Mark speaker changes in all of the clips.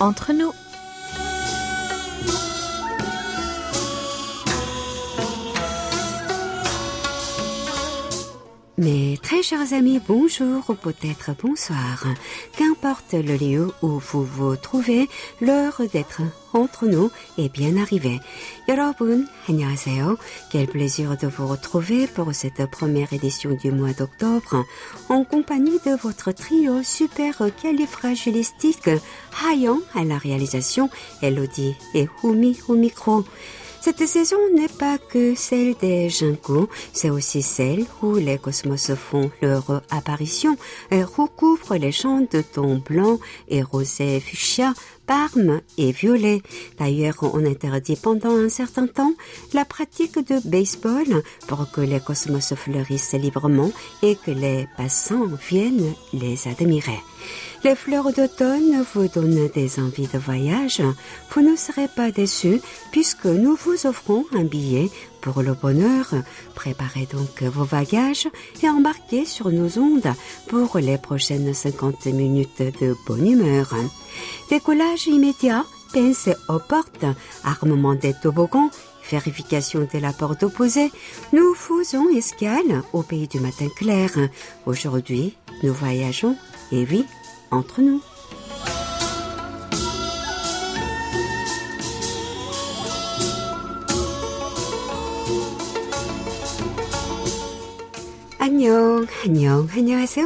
Speaker 1: entre nous.
Speaker 2: chers amis, bonjour ou peut-être bonsoir. Qu'importe le lieu où vous vous trouvez, l'heure d'être entre nous est bien arrivée. 여러분, 안녕하세요. Quel plaisir de vous retrouver pour cette première édition du mois d'octobre en compagnie de votre trio super califragilistique Hayon à la réalisation, Elodie et Humi au micro. Cette saison n'est pas que celle des Jinko, c'est aussi celle où les cosmos font leur apparition et recouvrent les champs de tons blancs et rosé fuchsia, parme et violet. D'ailleurs, on interdit pendant un certain temps la pratique de baseball pour que les cosmos fleurissent librement et que les passants viennent les admirer. Les fleurs d'automne vous donnent des envies de voyage. Vous ne serez pas déçus puisque nous vous offrons un billet pour le bonheur. Préparez donc vos bagages et embarquez sur nos ondes pour les prochaines 50 minutes de bonne humeur. Décollage immédiat, pince aux portes, armement des toboggans, vérification de la porte opposée, nous faisons escale au pays du matin clair. Aujourd'hui, nous voyageons, et oui, entre nous.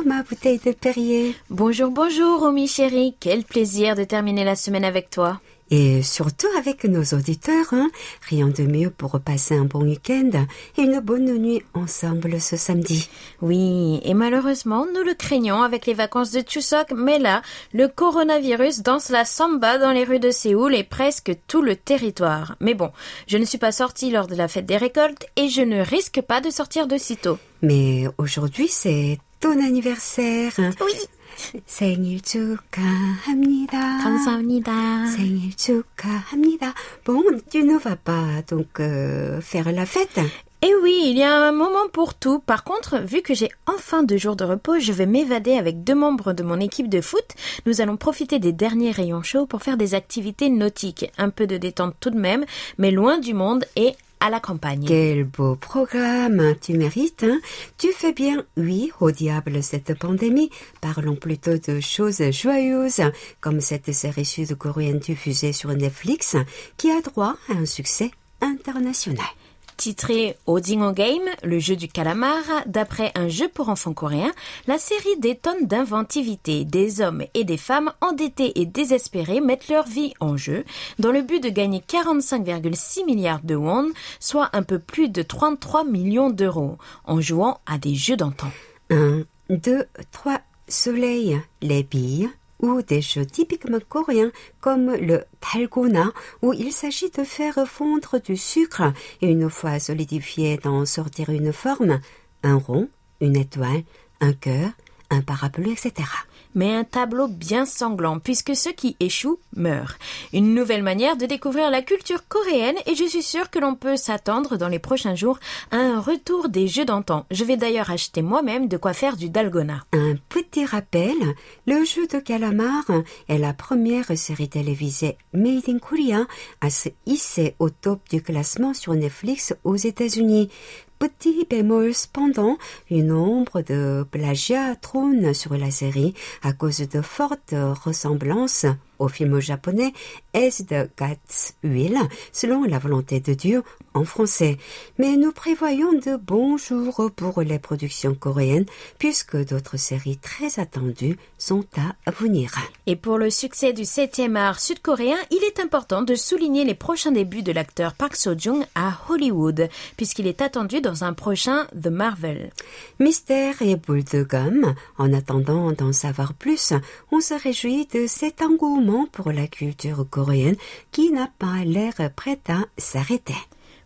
Speaker 2: Ma bouteille de Perrier.
Speaker 1: Bonjour, bonjour, Omi chérie. Quel plaisir de terminer la semaine avec toi.
Speaker 2: Et surtout avec nos auditeurs, hein, rien de mieux pour passer un bon week-end et une bonne nuit ensemble ce samedi.
Speaker 1: Oui, et malheureusement, nous le craignons avec les vacances de Chuseok, mais là, le coronavirus danse la samba dans les rues de Séoul et presque tout le territoire. Mais bon, je ne suis pas sortie lors de la fête des récoltes et je ne risque pas de sortir de sitôt.
Speaker 2: Mais aujourd'hui, c'est ton anniversaire.
Speaker 1: Oui.
Speaker 2: 생일 축하합니다.
Speaker 1: 감사합니다.
Speaker 2: 생일 축하합니다. Bon, tu ne vas pas donc euh, faire la fête
Speaker 1: Eh oui, il y a un moment pour tout. Par contre, vu que j'ai enfin deux jours de repos, je vais m'évader avec deux membres de mon équipe de foot. Nous allons profiter des derniers rayons chauds pour faire des activités nautiques. Un peu de détente tout de même, mais loin du monde et à la campagne.
Speaker 2: Quel beau programme, tu mérites, hein Tu fais bien, oui, au diable cette pandémie. Parlons plutôt de choses joyeuses, comme cette série sud-coréenne diffusée sur Netflix, qui a droit à un succès international.
Speaker 1: Titré Odingo Game, le jeu du calamar, d'après un jeu pour enfants coréen, la série détonne d'inventivité. Des hommes et des femmes endettés et désespérés mettent leur vie en jeu dans le but de gagner 45,6 milliards de won, soit un peu plus de 33 millions d'euros, en jouant à des jeux d'antan.
Speaker 2: Un, deux, trois, soleil, les billes, ou des jeux typiquement coréens comme le dalgona où il s'agit de faire fondre du sucre et une fois solidifié d'en sortir une forme, un rond, une étoile, un cœur, un parapluie, etc.
Speaker 1: mais un tableau bien sanglant puisque ceux qui échouent meurent. Une nouvelle manière de découvrir la culture coréenne et je suis sûre que l'on peut s'attendre dans les prochains jours à un retour des jeux d'antan. Je vais d'ailleurs acheter moi-même de quoi faire du dalgona.
Speaker 2: Un petit rappel, le jeu de calamar est la première série télévisée Made in Korea à se hisser au top du classement sur Netflix aux États-Unis. Petit bémol cependant, une ombre de plagiat trône sur la série à cause de fortes ressemblances au film japonais Est de Gats Will, selon la volonté de Dieu en français. Mais nous prévoyons de bons jours pour les productions coréennes puisque d'autres séries très attendues sont à venir.
Speaker 1: Et pour le succès du 7e art sud-coréen, il est important de souligner les prochains débuts de l'acteur Park Seo-joong à Hollywood, puisqu'il est attendu dans un prochain The Marvel.
Speaker 2: Mystère et boule de gomme. En attendant d'en savoir plus, on se réjouit de cet engouement pour la culture coréenne qui n'a pas l'air prête à s'arrêter.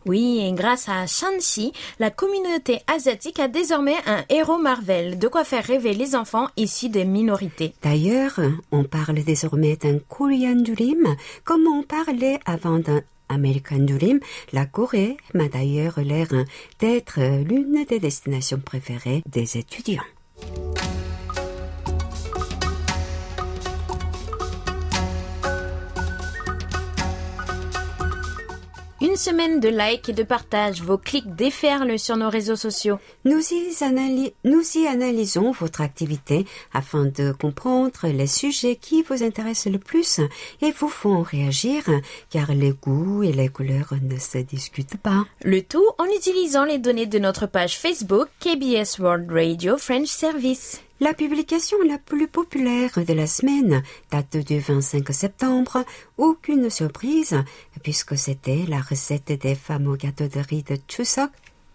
Speaker 1: Oui, et grâce à Shanxi, la communauté asiatique a désormais un héros Marvel, de quoi faire rêver les enfants issus des minorités.
Speaker 2: D'ailleurs, on parle désormais d'un Korean Dream comme on parlait avant d'un American Dream. La Corée m'a d'ailleurs l'air d'être l'une des destinations préférées des étudiants.
Speaker 1: Une semaine de likes et de partages, vos clics déferlent sur nos réseaux sociaux.
Speaker 2: Nous y, nous y analysons votre activité afin de comprendre les sujets qui vous intéressent le plus et vous font réagir car les goûts et les couleurs ne se discutent pas.
Speaker 1: Le tout en utilisant les données de notre page Facebook KBS World Radio French Service.
Speaker 2: La publication la plus populaire de la semaine date du 25 septembre. Aucune surprise, puisque c'était la recette des fameux gâteaux de riz de Chuseok,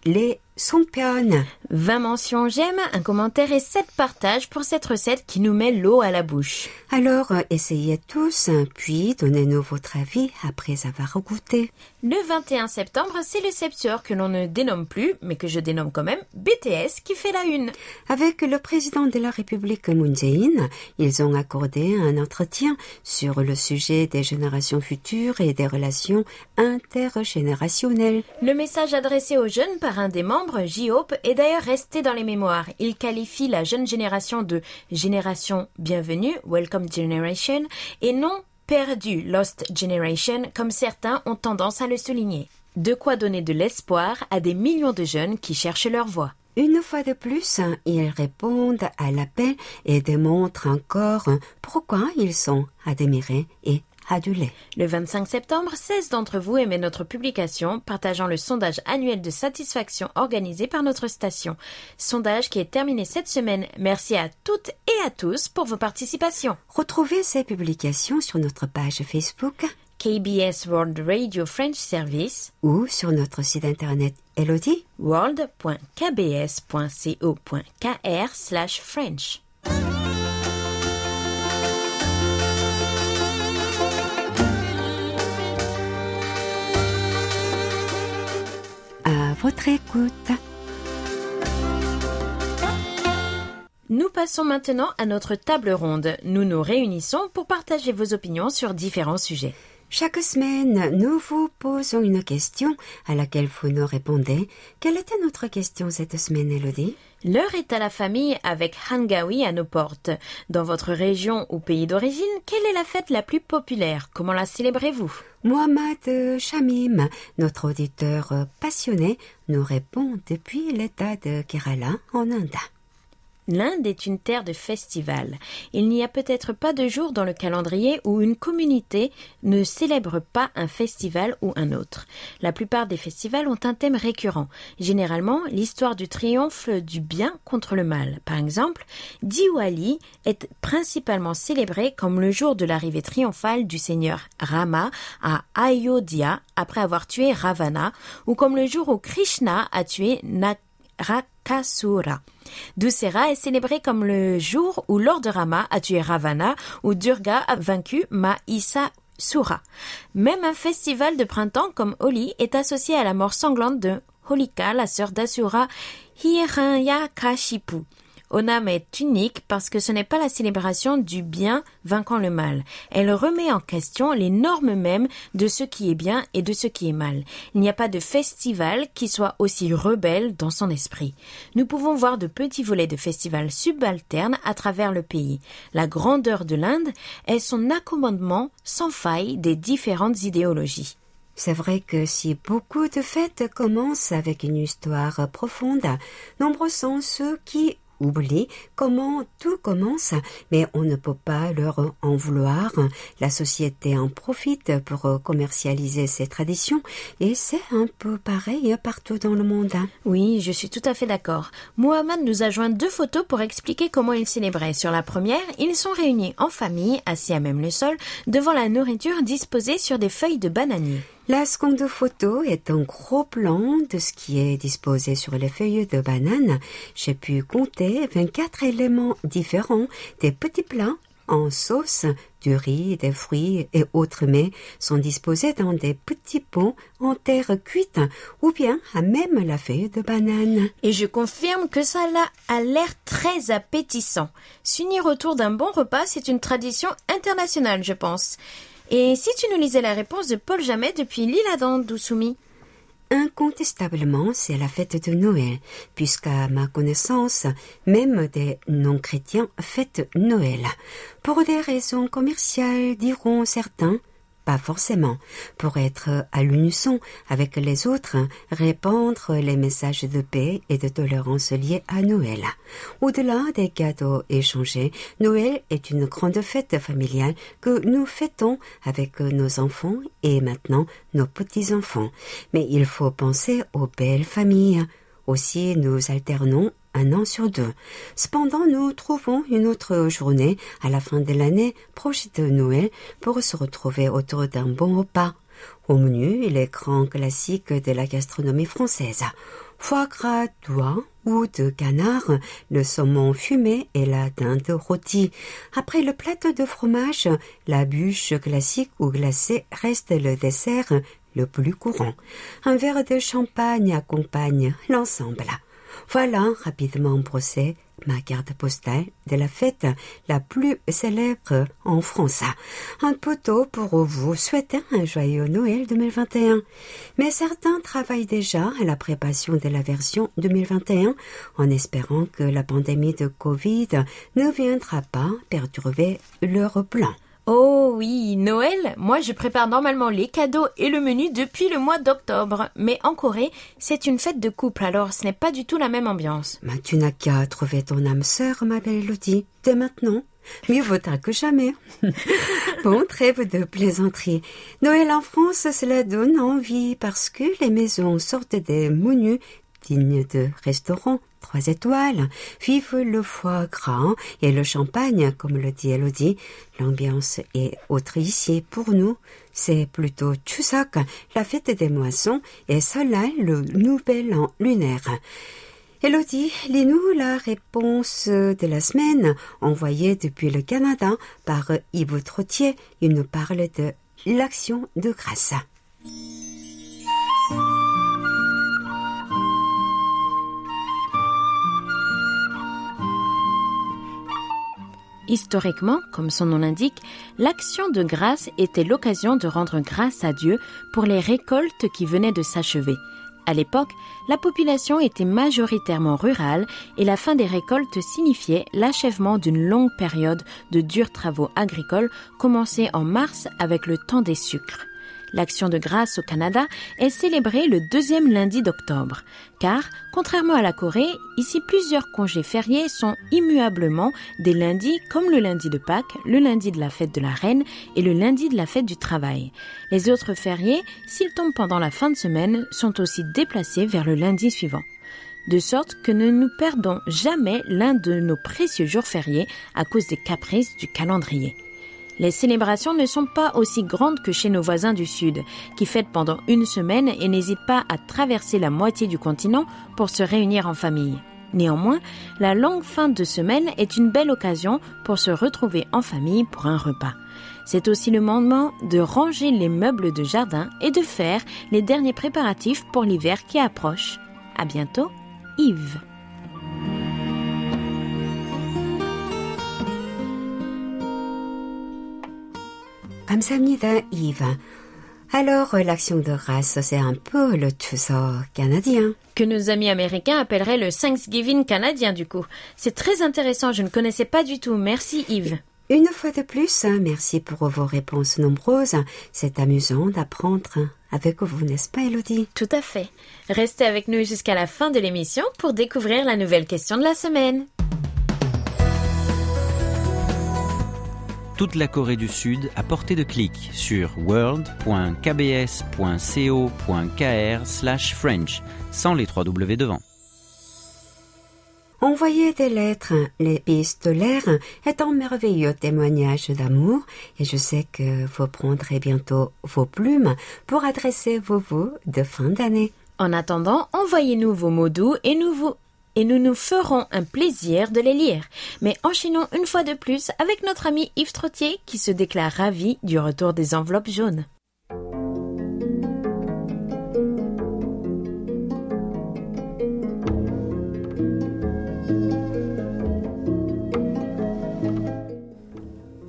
Speaker 2: les Songpyeon.
Speaker 1: 20 mentions j'aime, un commentaire et 7 partages pour cette recette qui nous met l'eau à la bouche.
Speaker 2: Alors, essayez tous, puis donnez-nous votre avis après avoir goûté.
Speaker 1: Le 21 septembre, c'est le Septuor que l'on ne dénomme plus, mais que je dénomme quand même BTS qui fait la une.
Speaker 2: Avec le président de la République Moon Jae-in, ils ont accordé un entretien sur le sujet des générations futures et des relations intergénérationnelles.
Speaker 1: Le message adressé aux jeunes par un des membres J-Hope est d'ailleurs resté dans les mémoires. Il qualifie la jeune génération de génération bienvenue, Welcome Generation, et non perdu, Lost Generation, comme certains ont tendance à le souligner. De quoi donner de l'espoir à des millions de jeunes qui cherchent leur voie.
Speaker 2: Une fois de plus, ils répondent à l'appel et démontrent encore pourquoi ils sont admirés et
Speaker 1: le 25 septembre, 16 d'entre vous aimaient notre publication partageant le sondage annuel de satisfaction organisé par notre station. Sondage qui est terminé cette semaine. Merci à toutes et à tous pour vos participations.
Speaker 2: Retrouvez ces publications sur notre page Facebook
Speaker 1: KBS World Radio French Service
Speaker 2: ou sur notre site internet Elodie
Speaker 1: world.kbs.co.kr
Speaker 2: votre écoute.
Speaker 1: Nous passons maintenant à notre table ronde. Nous nous réunissons pour partager vos opinions sur différents sujets.
Speaker 2: Chaque semaine, nous vous posons une question à laquelle vous nous répondez. Quelle était notre question cette semaine, Elodie?
Speaker 1: L'heure est à la famille avec Hangawi à nos portes. Dans votre région ou pays d'origine, quelle est la fête la plus populaire? Comment la célébrez-vous?
Speaker 2: Mohamed Shamim, notre auditeur passionné, nous répond depuis l'état de Kerala en Inde.
Speaker 1: L'Inde est une terre de festivals. Il n'y a peut-être pas de jour dans le calendrier où une communauté ne célèbre pas un festival ou un autre. La plupart des festivals ont un thème récurrent. Généralement, l'histoire du triomphe du bien contre le mal. Par exemple, Diwali est principalement célébré comme le jour de l'arrivée triomphale du seigneur Rama à Ayodhya après avoir tué Ravana ou comme le jour où Krishna a tué Dussera est célébré comme le jour où Lord Rama a tué Ravana, ou Durga a vaincu Sura. Même un festival de printemps comme Holi est associé à la mort sanglante de Holika, la sœur d'Asura Hiranyakashipu. Onam est unique parce que ce n'est pas la célébration du bien vainquant le mal. Elle remet en question les normes mêmes de ce qui est bien et de ce qui est mal. Il n'y a pas de festival qui soit aussi rebelle dans son esprit. Nous pouvons voir de petits volets de festivals subalternes à travers le pays. La grandeur de l'Inde est son accommodement sans faille des différentes idéologies.
Speaker 2: C'est vrai que si beaucoup de fêtes commencent avec une histoire profonde, nombreux sont ceux qui oublie comment tout commence, mais on ne peut pas leur en vouloir. La société en profite pour commercialiser ses traditions et c'est un peu pareil partout dans le monde.
Speaker 1: Oui, je suis tout à fait d'accord. Mohamed nous a joint deux photos pour expliquer comment il célébrait. Sur la première, ils sont réunis en famille, assis à même le sol, devant la nourriture disposée sur des feuilles de bananier.
Speaker 2: La seconde photo est un gros plan de ce qui est disposé sur les feuilles de banane. J'ai pu compter 24 éléments différents, des petits plats en sauce, du riz, des fruits et autres mets sont disposés dans des petits pots en terre cuite ou bien à même la feuille de banane.
Speaker 1: Et je confirme que ça a l'air très appétissant. S'unir autour d'un bon repas, c'est une tradition internationale, je pense. Et si tu nous lisais la réponse de Paul Jamet depuis l'île Adam d'Ousoumi
Speaker 2: Incontestablement, c'est la fête de Noël, puisqu'à ma connaissance, même des non-chrétiens fêtent Noël. Pour des raisons commerciales, diront certains, pas forcément. Pour être à l'unisson avec les autres, répandre les messages de paix et de tolérance liés à Noël. Au-delà des cadeaux échangés, Noël est une grande fête familiale que nous fêtons avec nos enfants et maintenant nos petits-enfants. Mais il faut penser aux belles familles. Aussi, nous alternons un an sur deux. Cependant, nous trouvons une autre journée à la fin de l'année proche de Noël pour se retrouver autour d'un bon repas. Au menu, les grands classiques de la gastronomie française. Foie gras d'oie ou de canard, le saumon fumé et la dinde rôtie. Après le plateau de fromage, la bûche classique ou glacée reste le dessert le plus courant. Un verre de champagne accompagne l'ensemble. Voilà rapidement brossé ma carte postale de la fête la plus célèbre en France. Un poteau pour vous souhaiter un joyeux Noël 2021. Mais certains travaillent déjà à la préparation de la version 2021 en espérant que la pandémie de Covid ne viendra pas perturber leur plan.
Speaker 1: Oh oui, Noël, moi je prépare normalement les cadeaux et le menu depuis le mois d'octobre. Mais en Corée, c'est une fête de couple, alors ce n'est pas du tout la même ambiance.
Speaker 2: Mais tu n'as qu'à trouver ton âme sœur, ma belle Elodie, dès maintenant. Mieux vaut tard que jamais. bon, trêve de plaisanterie. Noël en France, cela donne envie parce que les maisons sortent des menus dignes de restaurants trois étoiles. Vive le foie gras et le champagne, comme le dit Elodie. L'ambiance est autre ici. Pour nous, c'est plutôt Chuseok, la fête des moissons, et cela le nouvel an lunaire. Elodie, lis-nous la réponse de la semaine envoyée depuis le Canada par Yves Trottier. Il nous parle de l'action de grâce.
Speaker 1: Historiquement, comme son nom l'indique, l'action de grâce était l'occasion de rendre grâce à Dieu pour les récoltes qui venaient de s'achever. À l'époque, la population était majoritairement rurale et la fin des récoltes signifiait l'achèvement d'une longue période de durs travaux agricoles commencés en mars avec le temps des sucres. L'action de grâce au Canada est célébrée le deuxième lundi d'octobre, car, contrairement à la Corée, ici plusieurs congés fériés sont immuablement des lundis comme le lundi de Pâques, le lundi de la fête de la Reine et le lundi de la fête du travail. Les autres fériés, s'ils tombent pendant la fin de semaine, sont aussi déplacés vers le lundi suivant de sorte que ne nous perdons jamais l'un de nos précieux jours fériés à cause des caprices du calendrier. Les célébrations ne sont pas aussi grandes que chez nos voisins du Sud, qui fêtent pendant une semaine et n'hésitent pas à traverser la moitié du continent pour se réunir en famille. Néanmoins, la longue fin de semaine est une belle occasion pour se retrouver en famille pour un repas. C'est aussi le moment de ranger les meubles de jardin et de faire les derniers préparatifs pour l'hiver qui approche. À bientôt, Yves.
Speaker 2: 감사합니다, Yves. Alors, l'action de grâce, c'est un peu le Chuseok canadien.
Speaker 1: Que nos amis américains appelleraient le Thanksgiving canadien, du coup. C'est très intéressant, je ne connaissais pas du tout. Merci, Yves.
Speaker 2: Une fois de plus, merci pour vos réponses nombreuses. C'est amusant d'apprendre avec vous, n'est-ce pas, Elodie
Speaker 1: Tout à fait. Restez avec nous jusqu'à la fin de l'émission pour découvrir la nouvelle question de la semaine.
Speaker 3: Toute la Corée du Sud à portée de clic sur world.kbs.co.kr French, sans les trois W devant.
Speaker 2: Envoyer des lettres, l'épistolaire est un merveilleux témoignage d'amour et je sais que vous prendrez bientôt vos plumes pour adresser vos voeux de fin d'année.
Speaker 1: En attendant, envoyez-nous vos mots doux et nous vous et nous nous ferons un plaisir de les lire. Mais enchaînons une fois de plus avec notre ami Yves Trottier qui se déclare ravi du retour des enveloppes jaunes.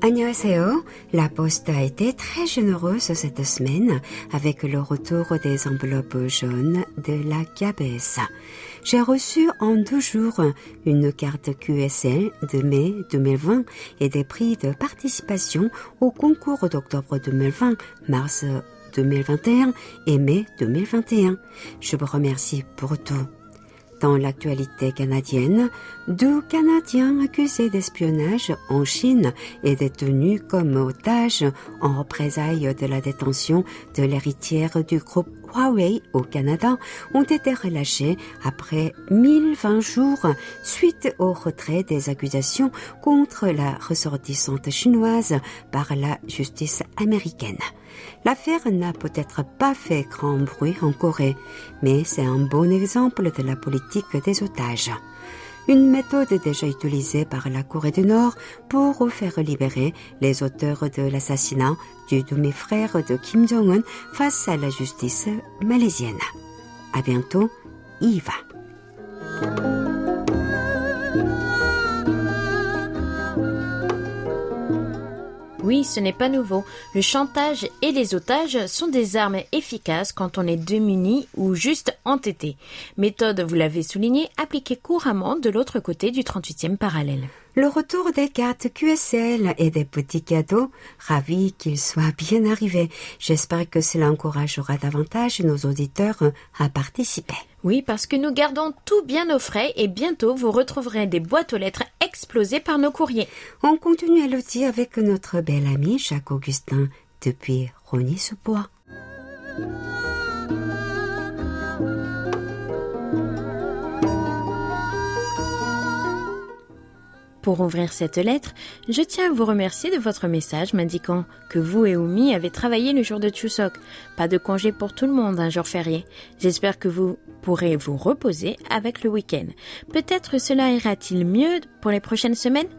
Speaker 2: Annyeonghaseyo, la Poste a été très généreuse cette semaine avec le retour des enveloppes jaunes de la GABES. J'ai reçu en deux jours une carte QSL de mai 2020 et des prix de participation au concours d'octobre 2020, mars 2021 et mai 2021. Je vous remercie pour tout. Dans l'actualité canadienne, deux Canadiens accusés d'espionnage en Chine et détenus comme otages en représailles de la détention de l'héritière du groupe Huawei au Canada ont été relâchés après 1020 jours suite au retrait des accusations contre la ressortissante chinoise par la justice américaine. L'affaire n'a peut-être pas fait grand bruit en Corée, mais c'est un bon exemple de la politique des otages. Une méthode déjà utilisée par la Corée du Nord pour faire libérer les auteurs de l'assassinat du demi-frère de Kim Jong-un face à la justice malaisienne. À bientôt, Yves.
Speaker 1: Oui, ce n'est pas nouveau. Le chantage et les otages sont des armes efficaces quand on est démuni ou juste entêté. Méthode, vous l'avez souligné, appliquée couramment de l'autre côté du 38e parallèle.
Speaker 2: Le retour des cartes QSL et des petits cadeaux, ravi qu'ils soient bien arrivés. J'espère que cela encouragera davantage nos auditeurs à participer.
Speaker 1: Oui, parce que nous gardons tout bien au frais et bientôt vous retrouverez des boîtes aux lettres explosées par nos courriers.
Speaker 2: On continue à le dire avec notre bel ami Jacques Augustin depuis Rony-sous-Bois.
Speaker 1: Pour ouvrir cette lettre, je tiens à vous remercier de votre message m'indiquant que vous et Oumi avez travaillé le jour de Chuseok. Pas de congé pour tout le monde un jour férié. J'espère que vous pourrez vous reposer avec le week-end. Peut-être cela ira-t-il mieux pour les prochaines semaines?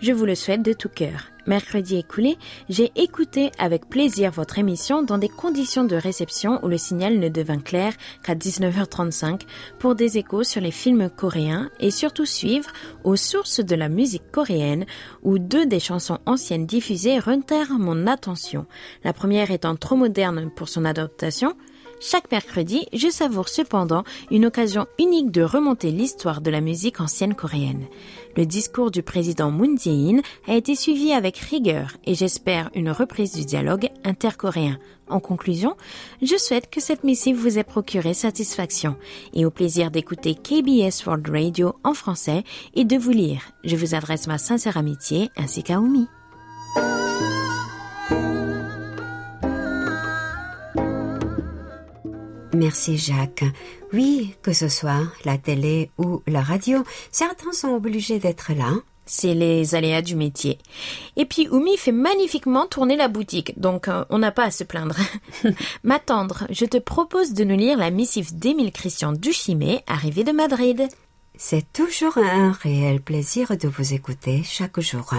Speaker 1: Je vous le souhaite de tout cœur. Mercredi écoulé, j'ai écouté avec plaisir votre émission dans des conditions de réception où le signal ne devint clair qu'à 19h35 pour des échos sur les films coréens et surtout suivre aux sources de la musique coréenne où deux des chansons anciennes diffusées retinrent mon attention. La première étant trop moderne pour son adaptation, chaque mercredi, je savoure cependant une occasion unique de remonter l'histoire de la musique ancienne coréenne. Le discours du président Moon Jae-in a été suivi avec rigueur et j'espère une reprise du dialogue intercoréen. En conclusion, je souhaite que cette missive vous ait procuré satisfaction et au plaisir d'écouter KBS World Radio en français et de vous lire. Je vous adresse ma sincère amitié ainsi qu'à Oumi.
Speaker 2: Merci Jacques. Oui, que ce soit la télé ou la radio, certains sont obligés d'être là.
Speaker 1: C'est les aléas du métier. Et puis Oumi fait magnifiquement tourner la boutique, donc euh, on n'a pas à se plaindre. M'attendre, je te propose de nous lire la missive d'Émile Christian Duchimé, arrivé de Madrid.
Speaker 2: C'est toujours un réel plaisir de vous écouter chaque jour.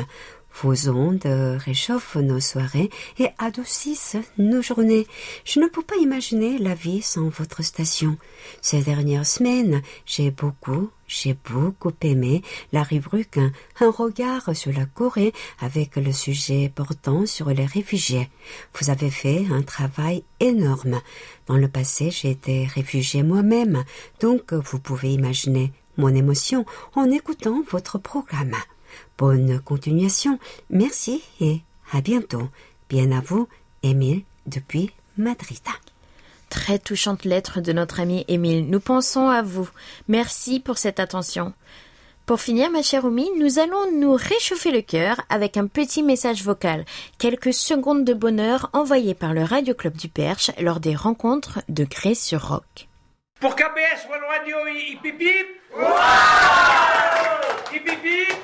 Speaker 2: Vos ondes réchauffent nos soirées et adoucissent nos journées. Je ne peux pas imaginer la vie sans votre station. Ces dernières semaines, j'ai beaucoup, j'ai beaucoup aimé la rubrique Un regard sur la Corée avec le sujet portant sur les réfugiés. Vous avez fait un travail énorme. Dans le passé, j'ai été réfugié moi-même, donc vous pouvez imaginer mon émotion en écoutant votre programme. Bonne continuation. Merci et à bientôt. Bien à vous, Émile, depuis Madrid.
Speaker 1: Très touchante lettre de notre ami Émile. Nous pensons à vous. Merci pour cette attention. Pour finir, ma chère Oumi, nous allons nous réchauffer le cœur avec un petit message vocal, quelques secondes de bonheur envoyées par le Radio Club du Perche lors des rencontres de Grès sur Rock.
Speaker 4: Pour KBS World Radio hip hip hip hip hip hip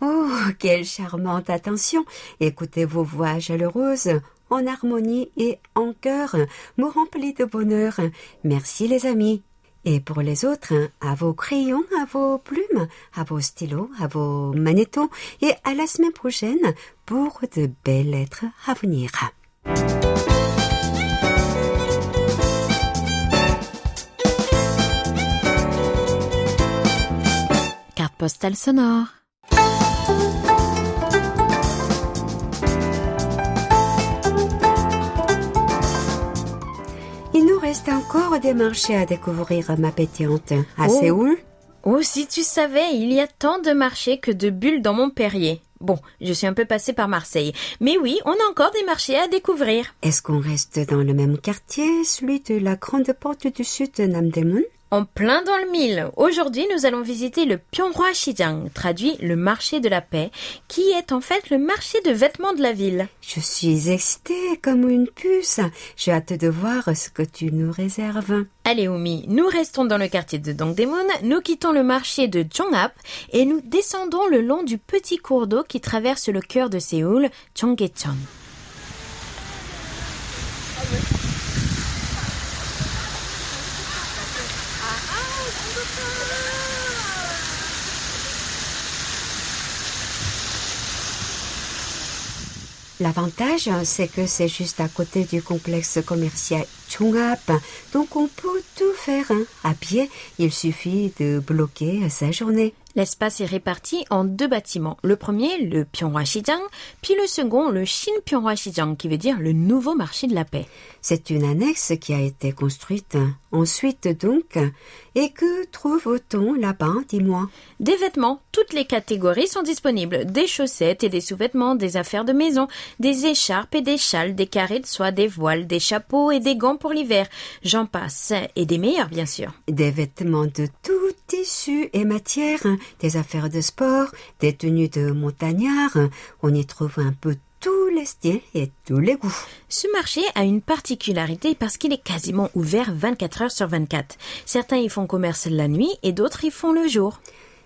Speaker 2: Oh, quelle charmante attention Écoutez vos voix chaleureuses en harmonie et en cœur, me remplit de bonheur. Merci les amis. Et pour les autres, à vos crayons, à vos plumes, à vos stylos, à vos manettons, et à la semaine prochaine pour de belles lettres à venir.
Speaker 1: Postale sonore.
Speaker 2: Il nous reste encore des marchés à découvrir, ma pétillante. À
Speaker 1: Oh.
Speaker 2: Séoul?
Speaker 1: Oh, si tu savais, il y a tant de marchés que de bulles dans mon Perrier. Bon, je suis un peu passée par Marseille. Mais oui, on a encore des marchés à découvrir.
Speaker 2: Est-ce qu'on reste dans le même quartier, celui de la grande porte du sud de Namdaemun
Speaker 1: En plein dans le mille. Aujourd'hui, nous allons visiter le Pyonghwa Shijang, traduit le marché de la paix, qui est en fait le marché de vêtements de la ville.
Speaker 2: Je suis excitée comme une puce. J'ai hâte de voir ce que tu nous réserves.
Speaker 1: Allez, Oumi, nous restons dans le quartier de Dongdaemun, nous quittons le marché de Jonghap et nous descendons le long du petit cours d'eau qui traverse le cœur de Séoul, Chonggaecheon.
Speaker 2: L'avantage, c'est que c'est juste à côté du complexe commercial Chongap, donc on peut tout faire. hein. À pied, il suffit de bloquer sa journée.
Speaker 1: L'espace est réparti en deux bâtiments. Le premier, le Pyonghwa Shijang, puis le second, le Shin Pyonghwa Shijang, qui veut dire le nouveau marché de la paix.
Speaker 2: C'est une annexe qui a été construite ensuite donc. Et que trouve-t-on là-bas, dis-moi?
Speaker 1: Des vêtements, toutes les catégories sont disponibles. Des chaussettes et des sous-vêtements, des affaires de maison, des écharpes et des châles, des carrés de soie, des voiles, des chapeaux et des gants pour l'hiver. J'en passe. Et des meilleurs, bien sûr.
Speaker 2: Des vêtements de tout tissu et matière, des affaires de sport, des tenues de montagnard. On y trouve un peu tous les styles et tous les goûts.
Speaker 1: Ce marché a une particularité parce qu'il est quasiment ouvert 24 heures sur 24. Certains y font commerce la nuit et d'autres y font le jour.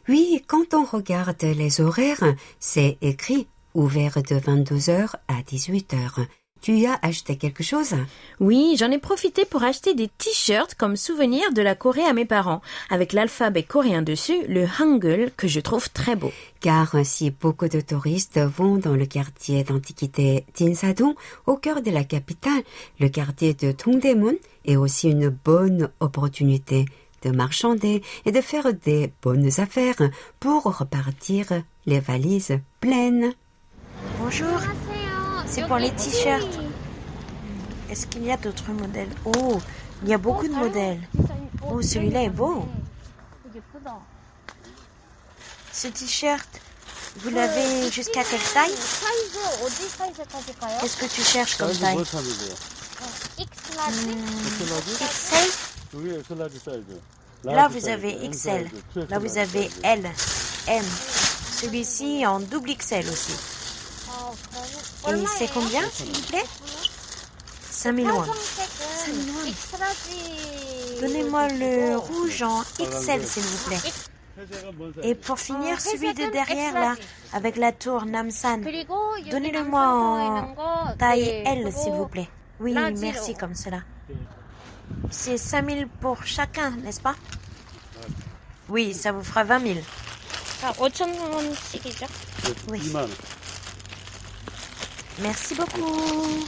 Speaker 2: Oui, quand on regarde les horaires, c'est écrit ouvert de 22h à 18h. Tu y as acheté quelque chose?
Speaker 1: Oui, j'en ai profité pour acheter des t-shirts comme souvenir de la Corée à mes parents, avec l'alphabet coréen dessus, le Hangul, que je trouve très beau.
Speaker 2: Car si beaucoup de touristes vont dans le quartier d'antiquité d'Insadong, au cœur de la capitale, le quartier de Dongdaemun est aussi une bonne opportunité de marchander et de faire des bonnes affaires pour repartir les valises pleines.
Speaker 5: Bonjour, c'est pour les t-shirts. Est-ce qu'il y a d'autres modèles? Oh, il y a beaucoup de modèles. Oh, celui-là est beau. Ce t-shirt, vous l'avez jusqu'à quelle taille? Qu'est-ce que tu cherches comme taille?
Speaker 6: Hmm.
Speaker 5: Là, vous avez XL. Là, vous avez L, M. Celui-ci en double XL aussi. Et c'est combien, s'il vous plaît 5000 won. Donnez-moi le rouge en XL, s'il vous plaît. Et pour finir, celui de derrière, là, avec la tour Namsan. Donnez-le-moi en taille L, s'il vous plaît. Oui, merci, comme cela. C'est 5000 pour chacun, n'est-ce pas? Oui, ça vous fera 20 000. Oui. Merci beaucoup.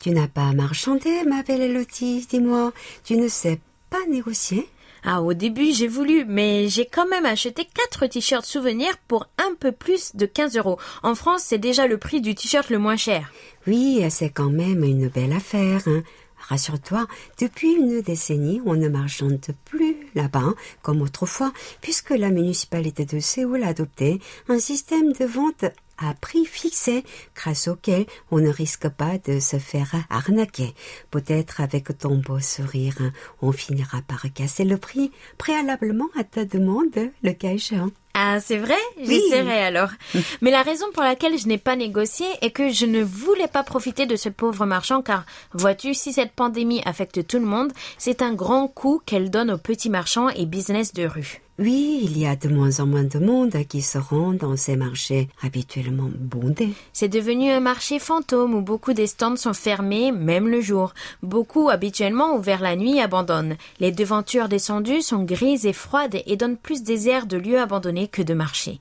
Speaker 2: Tu n'as pas marchandé, ma belle Elodie, dis-moi, tu ne sais pas négocier
Speaker 1: ah, au début, j'ai voulu, mais j'ai quand même acheté 4 t-shirts souvenirs pour un peu plus de 15 euros. En France, c'est déjà le prix du t-shirt le moins cher.
Speaker 2: Oui, c'est quand même une belle affaire. Hein. Rassure-toi, depuis une décennie, on ne marchande plus là-bas hein, comme autrefois, puisque la municipalité de Séoul a adopté un système de vente à prix fixé, grâce auquel on ne risque pas de se faire arnaquer. Peut-être avec ton beau sourire, hein, on finira par casser le prix préalablement à ta demande, le cas échéant.
Speaker 1: Ah, c'est vrai?
Speaker 2: Oui.
Speaker 1: J'essaierai alors. Mais la raison pour laquelle je n'ai pas négocié est que je ne voulais pas profiter de ce pauvre marchand car, vois-tu, si cette pandémie affecte tout le monde, c'est un grand coup qu'elle donne aux petits marchands et business de rue.
Speaker 2: Oui, il y a de moins en moins de monde qui se rend dans ces marchés habituellement bondés.
Speaker 1: C'est devenu un marché fantôme où beaucoup des stands sont fermés, même le jour. Beaucoup, habituellement ouverts la nuit, abandonnent. Les devantures descendues sont grises et froides et donnent plus des airs de lieux abandonnés que de marchés.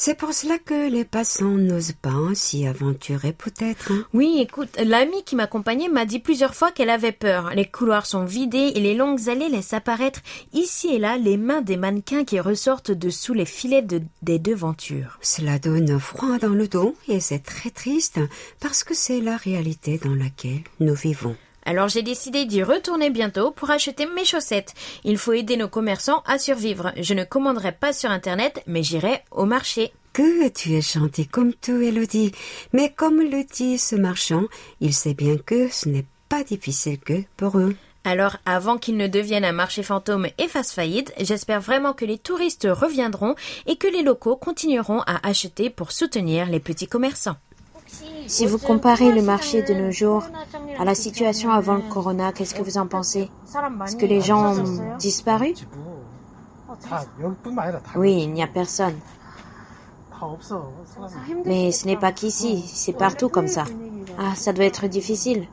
Speaker 2: C'est pour cela que les passants n'osent pas s'y aventurer peut-être. hein.
Speaker 1: Oui, écoute, l'amie qui m'accompagnait m'a dit plusieurs fois qu'elle avait peur. Les couloirs sont vidés et les longues allées laissent apparaître ici et là les mains des mannequins qui ressortent de sous les filets de- des devantures.
Speaker 2: Cela donne froid dans le dos et c'est très triste parce que c'est la réalité dans laquelle nous vivons.
Speaker 1: Alors j'ai décidé d'y retourner bientôt pour acheter mes chaussettes. Il faut aider nos commerçants à survivre. Je ne commanderai pas sur Internet, mais j'irai au marché.
Speaker 2: Que tu es gentil comme tout, Elodie. Mais comme le dit ce marchand, il sait bien que ce n'est pas difficile que pour eux.
Speaker 1: Alors, avant qu'il ne devienne un marché fantôme et fasse faillite, j'espère vraiment que les touristes reviendront et que les locaux continueront à acheter pour soutenir les petits commerçants.
Speaker 5: Si vous comparez le marché de nos jours à la situation avant le corona, qu'est-ce que vous en pensez? Est-ce que les gens ont disparu? Oui, il n'y a personne. Mais ce n'est pas qu'ici, c'est partout comme ça. Ah, ça doit être difficile.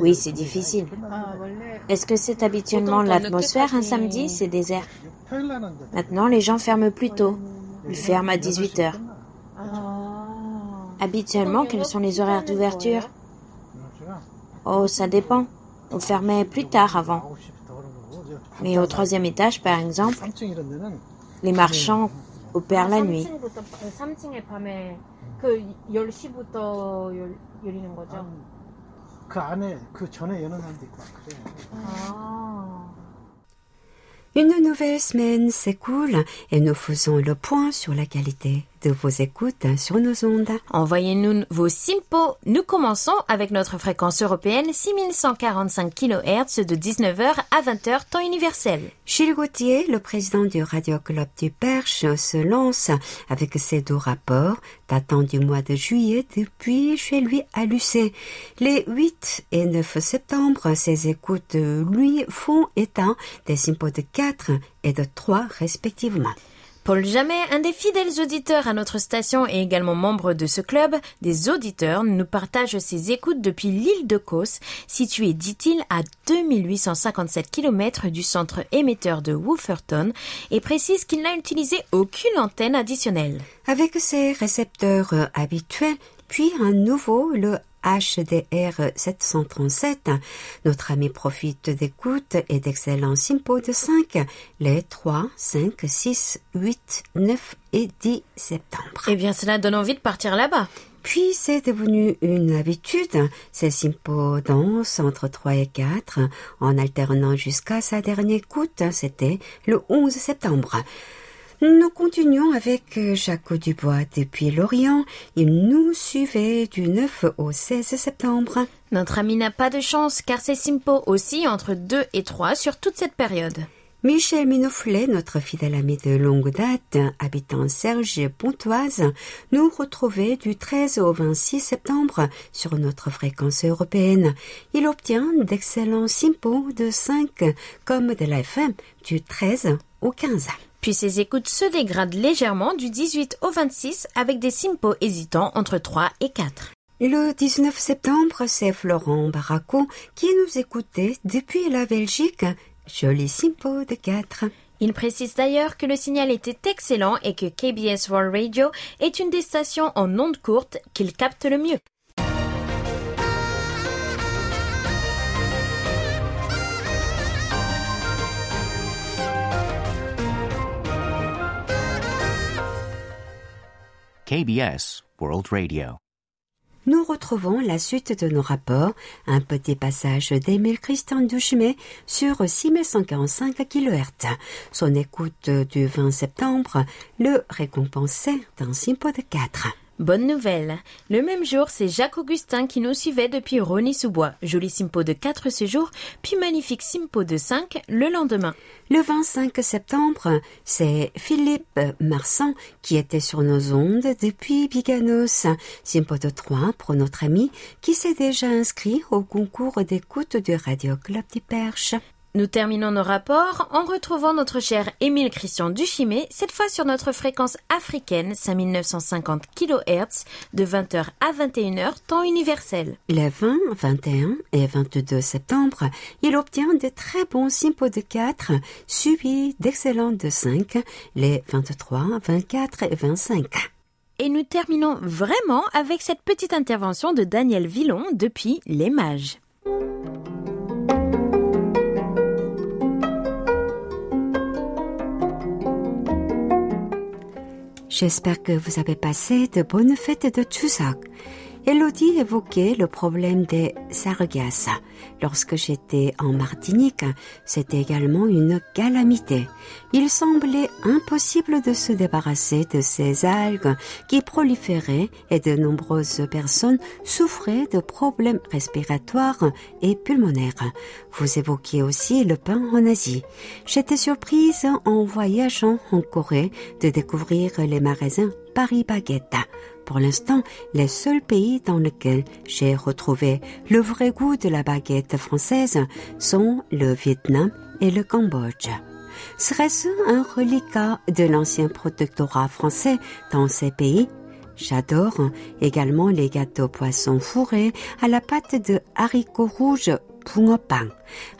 Speaker 5: Oui, c'est difficile. Est-ce que c'est habituellement l'atmosphère un samedi C'est désert? Maintenant, les gens ferment plus tôt. Ils ferment à 18 heures. Habituellement, quels sont les horaires d'ouverture? Oh, ça dépend. On fermait plus tard avant. Mais au troisième étage, par exemple, les marchands opèrent la nuit.
Speaker 2: Une nouvelle semaine s'écoule et nous faisons le point sur la qualité de vos écoutes sur nos ondes.
Speaker 1: Envoyez-nous vos SIMPO. Nous commençons avec notre fréquence européenne 6145 kHz de 19h à 20h temps universel.
Speaker 2: Gilles Gauthier, le président du Radio Club du Perche, se lance avec ses deux rapports datant du mois de juillet depuis chez lui à Lucé. Les 8 et 9 septembre, ses écoutes lui font état des sympos de 4 et de 3 respectivement.
Speaker 1: Paul Jamet, un des fidèles auditeurs à notre station et également membre de ce club, des auditeurs nous partage ses écoutes depuis l'île de Kos, située, dit-il, à 2857 km du centre émetteur de Wolferton, et précise qu'il n'a utilisé aucune antenne additionnelle.
Speaker 2: Avec ses récepteurs euh, habituels, puis un nouveau, le HDR 737, notre ami profite d'écoute et d'excellents sympos de 5, les 3, 5, 6, 8, 9 et 10 septembre.
Speaker 1: Eh bien, cela donne envie de partir là-bas.
Speaker 2: Puis c'est devenu une habitude, ces sympos dansent entre 3 et 4, en alternant jusqu'à sa dernière écoute, c'était le 11 septembre. Nous continuons avec Jacques Dubois depuis l'Orient. Il nous suivait du 9 au 16 septembre.
Speaker 1: Notre ami n'a pas de chance car ses simpos aussi entre 2 et 3 sur toute cette période.
Speaker 2: Michel Minouflet, notre fidèle ami de longue date, habitant Serge Pontoise, nous retrouvait du 13 au 26 septembre sur notre fréquence européenne. Il obtient d'excellents simpos de 5 comme de la FM du 13 au 15.
Speaker 1: Puis ses écoutes se dégradent légèrement du 18 au 26 avec des simpos hésitants entre 3 et 4.
Speaker 2: Le 19 septembre, c'est Florent Baraco qui nous écoutait depuis la Belgique. Joli simpo de 4.
Speaker 1: Il précise d'ailleurs que le signal était excellent et que KBS World Radio est une des stations en ondes courtes qu'il capte le mieux.
Speaker 3: KBS World Radio.
Speaker 2: Nous retrouvons la suite de nos rapports, un petit passage d'Émile Christian Duchemet sur 6145 kHz. Son écoute du 20 septembre le récompensait d'un simpo de 4.
Speaker 1: Bonne nouvelle. Le même jour, c'est Jacques Augustin qui nous suivait depuis Rony-sous-Bois. Joli simpo de 4 ce jour, puis magnifique simpo de 5 le lendemain.
Speaker 2: Le 25 septembre, c'est Philippe Marsan qui était sur nos ondes depuis Biganos. Simpo de 3 pour notre ami qui s'est déjà inscrit au concours d'écoute du Radio Club du Perche.
Speaker 1: Nous terminons nos rapports en retrouvant notre cher Émile Christian Duchimé, cette fois sur notre fréquence africaine 5950 kHz de 20h à 21h, temps universel.
Speaker 2: Les 20, 21 et 22 septembre, il obtient de très bons simpos de 4, suivis d'excellents de 5, les 23, 24 et 25.
Speaker 1: Et nous terminons vraiment avec cette petite intervention de Daniel Villon depuis Les Mages.
Speaker 2: J'espère que vous avez passé de bonnes fêtes de Chuseok. Elodie évoquait le problème des sargasses. Lorsque j'étais en Martinique, c'était également une calamité. Il semblait impossible de se débarrasser de ces algues qui proliféraient et de nombreuses personnes souffraient de problèmes respiratoires et pulmonaires. Vous évoquiez aussi le pain en Asie. J'étais surprise en voyageant en Corée de découvrir les magasins Paris Baguette pour l'instant les seuls pays dans lesquels j'ai retrouvé le vrai goût de la baguette française sont le Vietnam et le Cambodge. Serait-ce un reliquat de l'ancien protectorat français dans ces pays? J'adore également les gâteaux poissons fourrés à la pâte de haricots rouges pain.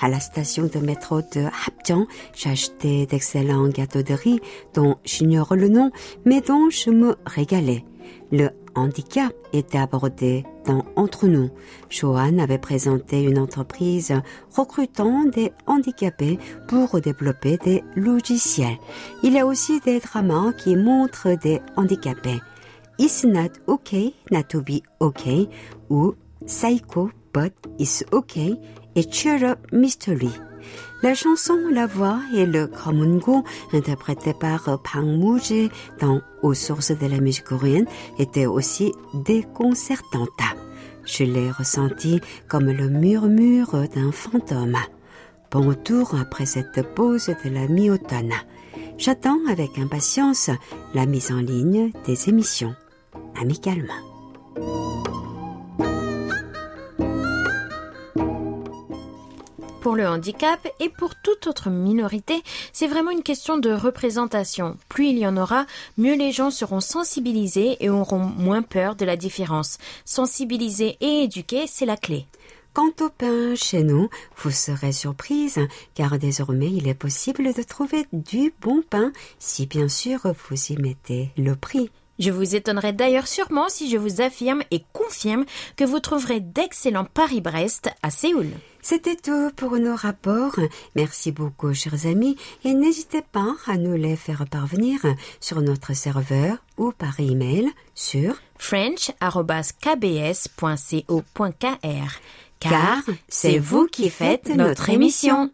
Speaker 2: À la station de métro de Hapjeong, j'ai acheté d'excellents gâteaux de riz dont j'ignore le nom, mais dont je me régalais. Le handicap était abordé dans Entre nous. Johan avait présenté une entreprise recrutant des handicapés pour développer des logiciels. Il y a aussi des dramas qui montrent des handicapés. It's not okay not to be okay ou Psycho but it's okay et Cheer Up Mystery. La chanson, la voix et le Kramungo, interprété par Pang Muji dans Aux sources de la musique coréenne, étaient aussi déconcertantes. Je l'ai ressenti comme le murmure d'un fantôme. Bon retour après cette pause de la mi-automne. J'attends avec impatience la mise en ligne des émissions. Amicalement.
Speaker 1: Pour le handicap et pour toute autre minorité, c'est vraiment une question de représentation. Plus il y en aura, mieux les gens seront sensibilisés et auront moins peur de la différence. Sensibiliser et éduquer, c'est la clé.
Speaker 2: Quant au pain chez nous, vous serez surprise, car désormais il est possible de trouver du bon pain si bien sûr vous y mettez le prix.
Speaker 1: Je vous étonnerai d'ailleurs sûrement si je vous affirme et confirme que vous trouverez d'excellents Paris-Brest à Séoul.
Speaker 2: C'était tout pour nos rapports. Merci beaucoup, chers amis, et n'hésitez pas à nous les faire parvenir sur notre serveur ou par email sur
Speaker 1: french.kbs.co.kr. Car c'est vous qui faites notre émission.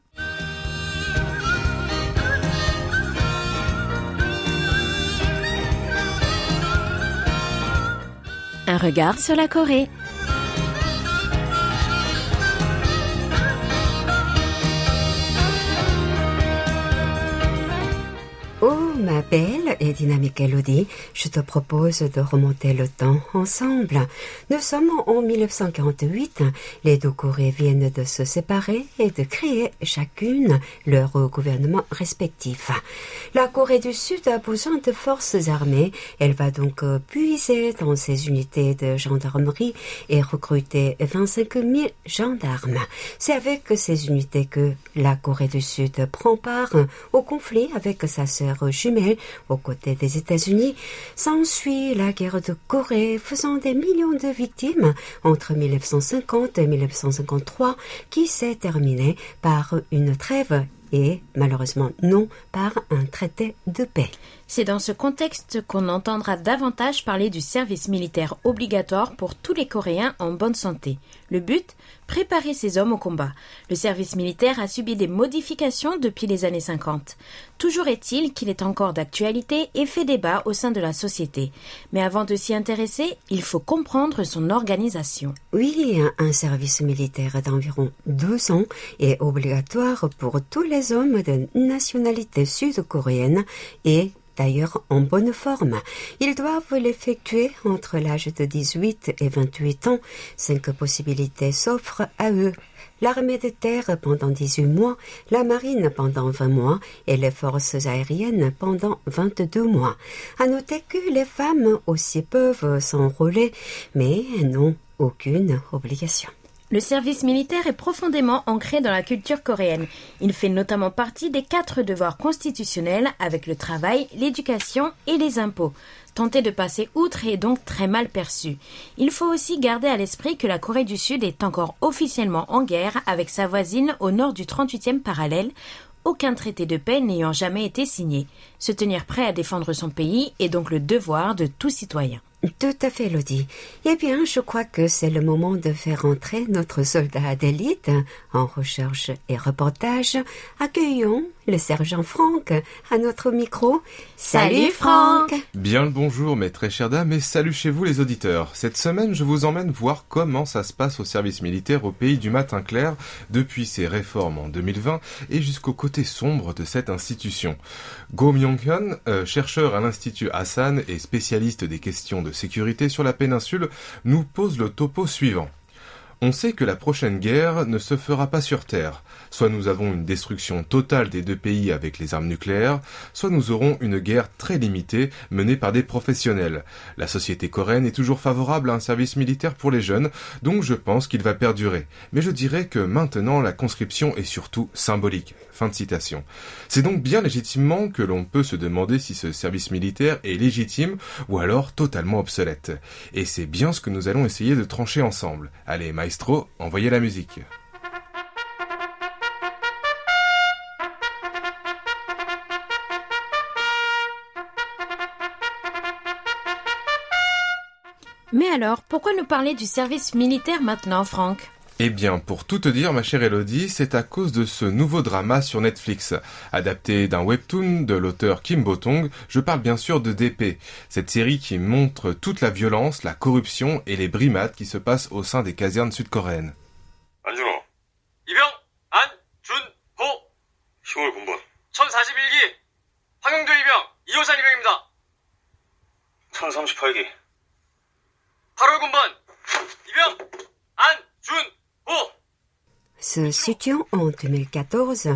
Speaker 1: Un regard sur la Corée.
Speaker 2: Oh, ma belle et dynamique Elodie, je te propose de remonter le temps ensemble. Nous sommes en 1948. Les deux Corées viennent de se séparer et de créer chacune leur gouvernement respectif. La Corée du Sud a besoin de forces armées. Elle va donc puiser dans ses unités de gendarmerie et recruter 25 000 gendarmes. C'est avec ces unités que la Corée du Sud prend part au conflit avec sa sœur jumelles aux côtés des États-Unis, s'ensuit la guerre de Corée faisant des millions de victimes entre 1950 et 1953 qui s'est terminée par une trêve et malheureusement non par un traité de paix.
Speaker 1: C'est dans ce contexte qu'on entendra davantage parler du service militaire obligatoire pour tous les Coréens en bonne santé. Le but Préparer ces hommes au combat. Le service militaire a subi des modifications depuis les années 50. Toujours est-il qu'il est encore d'actualité et fait débat au sein de la société. Mais avant de s'y intéresser, il faut comprendre son organisation.
Speaker 2: Oui, un service militaire d'environ deux ans est obligatoire pour tous les hommes de nationalité sud-coréenne et d'ailleurs en bonne forme. Ils doivent l'effectuer entre l'âge de 18 et 28 ans. Cinq possibilités s'offrent à eux. L'armée de terre pendant 18 mois, la marine pendant 20 mois et les forces aériennes pendant 22 mois. À noter que les femmes aussi peuvent s'enrôler, mais n'ont aucune obligation.
Speaker 1: Le service militaire est profondément ancré dans la culture coréenne. Il fait notamment partie des quatre devoirs constitutionnels avec le travail, l'éducation et les impôts. Tenter de passer outre est donc très mal perçu. Il faut aussi garder à l'esprit que la Corée du Sud est encore officiellement en guerre avec sa voisine au nord du 38e parallèle, aucun traité de paix n'ayant jamais été signé. Se tenir prêt à défendre son pays est donc le devoir de tout citoyen.
Speaker 2: Tout à fait, Lodi. Eh bien, je crois que c'est le moment de faire entrer notre soldat d'élite en recherche et reportage. Accueillons le sergent Franck à notre micro. Salut, Franck
Speaker 7: Bien le bonjour, mes très chères dames, et salut chez vous les auditeurs. Cette semaine, je vous emmène voir comment ça se passe au service militaire au pays du matin clair, depuis ses réformes en 2020 et jusqu'au côté sombre de cette institution. Go Myung-hyun, euh, chercheur à l'Institut Hassan et spécialiste des questions de sécurité sur la péninsule, nous pose le topo suivant. On sait que la prochaine guerre ne se fera pas sur Terre. Soit nous avons une destruction totale des deux pays avec les armes nucléaires, soit nous aurons une guerre très limitée menée par des professionnels. La société coréenne est toujours favorable à un service militaire pour les jeunes, donc je pense qu'il va perdurer. Mais je dirais que maintenant la conscription est surtout symbolique. C'est donc bien légitimement que l'on peut se demander si ce service militaire est légitime ou alors totalement obsolète. Et c'est bien ce que nous allons essayer de trancher ensemble. Allez, maestro, envoyez la musique.
Speaker 1: Mais alors, pourquoi nous parler du service militaire maintenant, Franck?
Speaker 7: Eh bien, pour tout te dire, ma chère Elodie, c'est à cause de ce nouveau drama sur Netflix. Adapté d'un webtoon de l'auteur Kim Botong, je parle bien sûr de DP, cette série qui montre toute la violence, la corruption et les brimades qui se passent au sein des casernes sud-coréennes
Speaker 2: se situant en 2014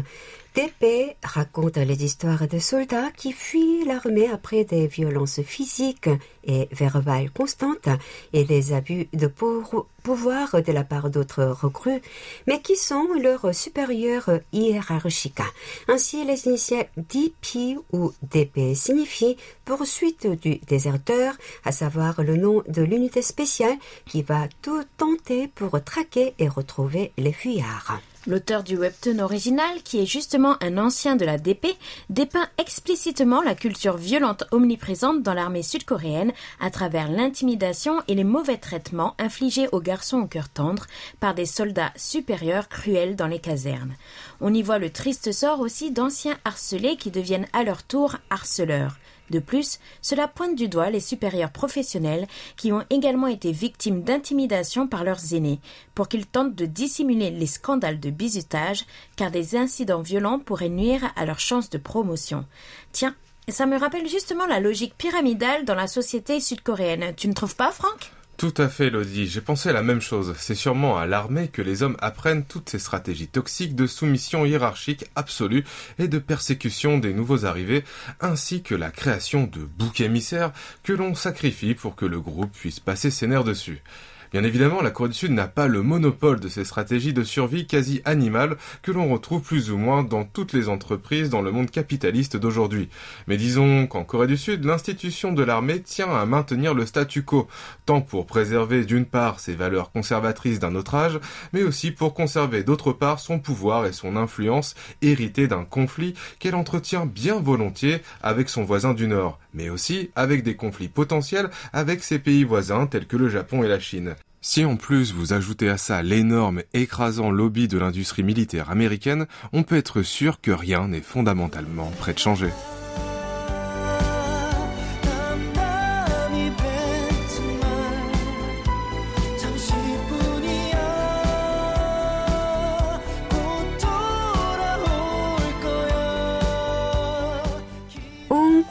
Speaker 2: TP raconte les histoires de soldats qui fuient l'armée après des violences physiques et verbales constantes et des abus de pouvoir de la part d'autres recrues, mais qui sont leurs supérieurs hiérarchiques. Ainsi, les initiales DP ou DP signifient poursuite du déserteur, à savoir le nom de l'unité spéciale qui va tout tenter pour traquer et retrouver les fuyards.
Speaker 1: L'auteur du webtoon original, qui est justement un ancien de la DP, dépeint explicitement la culture violente omniprésente dans l'armée sud-coréenne à travers l'intimidation et les mauvais traitements infligés aux garçons au cœur tendre par des soldats supérieurs cruels dans les casernes. On y voit le triste sort aussi d'anciens harcelés qui deviennent à leur tour harceleurs. De plus, cela pointe du doigt les supérieurs professionnels qui ont également été victimes d'intimidation par leurs aînés pour qu'ils tentent de dissimuler les scandales de bizutage car des incidents violents pourraient nuire à leurs chances de promotion. Tiens, ça me rappelle justement la logique pyramidale dans la société sud-coréenne. Tu ne trouves pas, Franck?
Speaker 7: Tout à fait, Elodie. J'ai pensé à la même chose. C'est sûrement à l'armée que les hommes apprennent toutes ces stratégies toxiques de soumission hiérarchique absolue et de persécution des nouveaux arrivés, ainsi que la création de boucs émissaires que l'on sacrifie pour que le groupe puisse passer ses nerfs dessus. Bien évidemment, la Corée du Sud n'a pas le monopole de ces stratégies de survie quasi animales que l'on retrouve plus ou moins dans toutes les entreprises dans le monde capitaliste d'aujourd'hui. Mais disons qu'en Corée du Sud, l'institution de l'armée tient à maintenir le statu quo, tant pour préserver d'une part ses valeurs conservatrices d'un autre âge, mais aussi pour conserver d'autre part son pouvoir et son influence héritée d'un conflit qu'elle entretient bien volontiers avec son voisin du Nord, mais aussi avec des conflits potentiels avec ses pays voisins tels que le Japon et la Chine. Si en plus vous ajoutez à ça l'énorme écrasant lobby de l'industrie militaire américaine, on peut être sûr que rien n'est fondamentalement prêt de changer.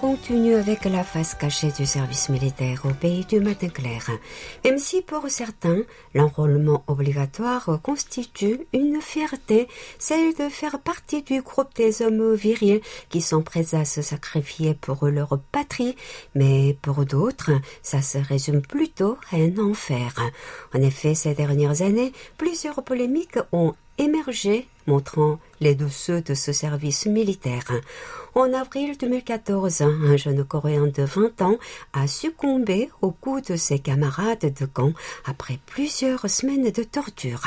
Speaker 2: Continue avec la face cachée du service militaire au pays du matin clair. Même si pour certains, l'enrôlement obligatoire constitue une fierté, celle de faire partie du groupe des hommes virils qui sont prêts à se sacrifier pour leur patrie, mais pour d'autres, ça se résume plutôt à un enfer. En effet, ces dernières années, plusieurs polémiques ont émergé montrant les douceurs de ce service militaire. En avril 2014, un jeune Coréen de 20 ans a succombé au coup de ses camarades de camp après plusieurs semaines de torture.